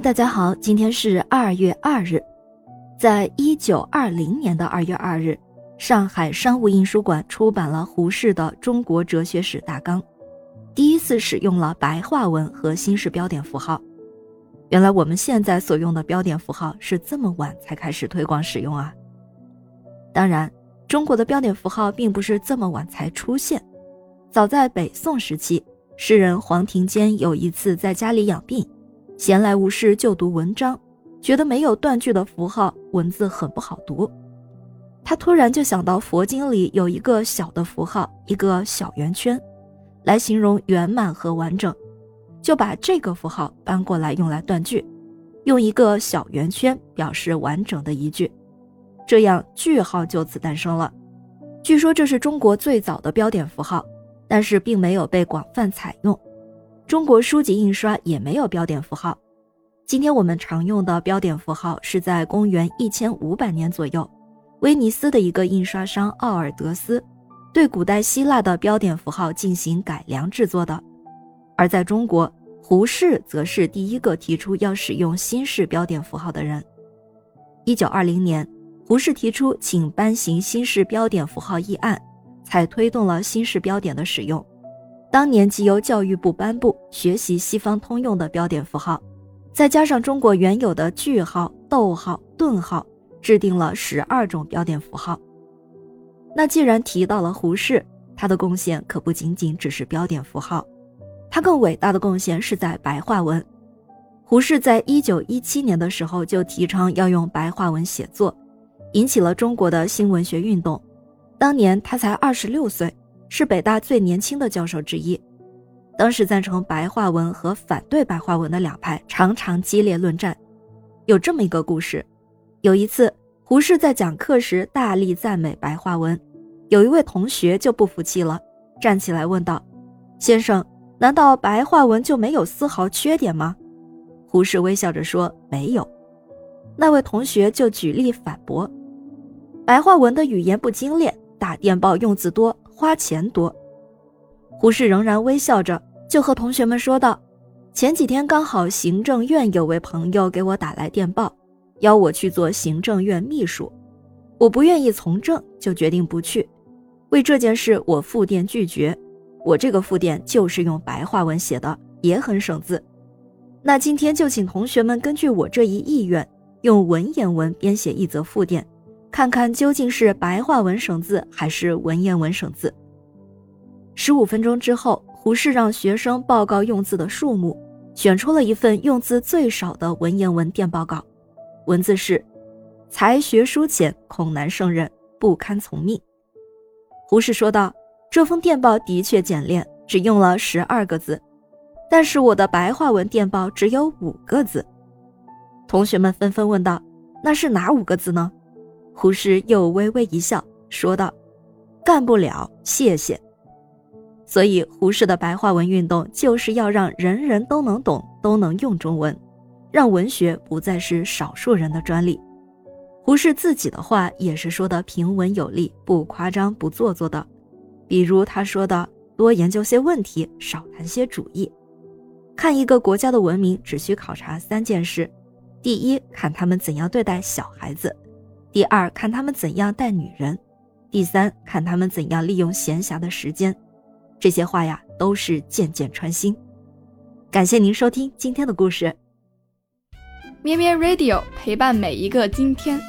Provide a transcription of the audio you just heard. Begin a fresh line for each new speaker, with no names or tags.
大家好，今天是二月二日，在一九二零年的二月二日，上海商务印书馆出版了胡适的《中国哲学史大纲》，第一次使用了白话文和新式标点符号。原来我们现在所用的标点符号是这么晚才开始推广使用啊！当然，中国的标点符号并不是这么晚才出现，早在北宋时期，诗人黄庭坚有一次在家里养病。闲来无事就读文章，觉得没有断句的符号文字很不好读。他突然就想到佛经里有一个小的符号，一个小圆圈，来形容圆满和完整，就把这个符号搬过来用来断句，用一个小圆圈表示完整的一句，这样句号就此诞生了。据说这是中国最早的标点符号，但是并没有被广泛采用。中国书籍印刷也没有标点符号。今天我们常用的标点符号是在公元一千五百年左右，威尼斯的一个印刷商奥尔德斯对古代希腊的标点符号进行改良制作的。而在中国，胡适则是第一个提出要使用新式标点符号的人。一九二零年，胡适提出请颁行新式标点符号议案，才推动了新式标点的使用。当年即由教育部颁布，学习西方通用的标点符号，再加上中国原有的句号、逗号、顿号，制定了十二种标点符号。那既然提到了胡适，他的贡献可不仅仅只是标点符号，他更伟大的贡献是在白话文。胡适在一九一七年的时候就提倡要用白话文写作，引起了中国的新文学运动。当年他才二十六岁。是北大最年轻的教授之一，当时赞成白话文和反对白话文的两派常常激烈论战。有这么一个故事：有一次，胡适在讲课时大力赞美白话文，有一位同学就不服气了，站起来问道：“先生，难道白话文就没有丝毫缺点吗？”胡适微笑着说：“没有。”那位同学就举例反驳：“白话文的语言不精炼，打电报用字多。”花钱多，胡适仍然微笑着，就和同学们说道：“前几天刚好行政院有位朋友给我打来电报，邀我去做行政院秘书，我不愿意从政，就决定不去。为这件事，我复电拒绝。我这个复电就是用白话文写的，也很省字。那今天就请同学们根据我这一意愿，用文言文编写一则复电。”看看究竟是白话文省字还是文言文省字。十五分钟之后，胡适让学生报告用字的数目，选出了一份用字最少的文言文电报告，文字是：“才学疏浅，恐难胜任，不堪从命。”胡适说道：“这封电报的确简练，只用了十二个字，但是我的白话文电报只有五个字。”同学们纷纷问道：“那是哪五个字呢？”胡适又微微一笑，说道：“干不了，谢谢。”所以，胡适的白话文运动就是要让人人都能懂、都能用中文，让文学不再是少数人的专利。胡适自己的话也是说的平稳有力，不夸张、不做作的。比如他说的：“多研究些问题，少谈些主义。看一个国家的文明，只需考察三件事：第一，看他们怎样对待小孩子。”第二，看他们怎样带女人；第三，看他们怎样利用闲暇的时间。这些话呀，都是件件穿心。感谢您收听今天的故事，
咩咩 Radio 陪伴每一个今天。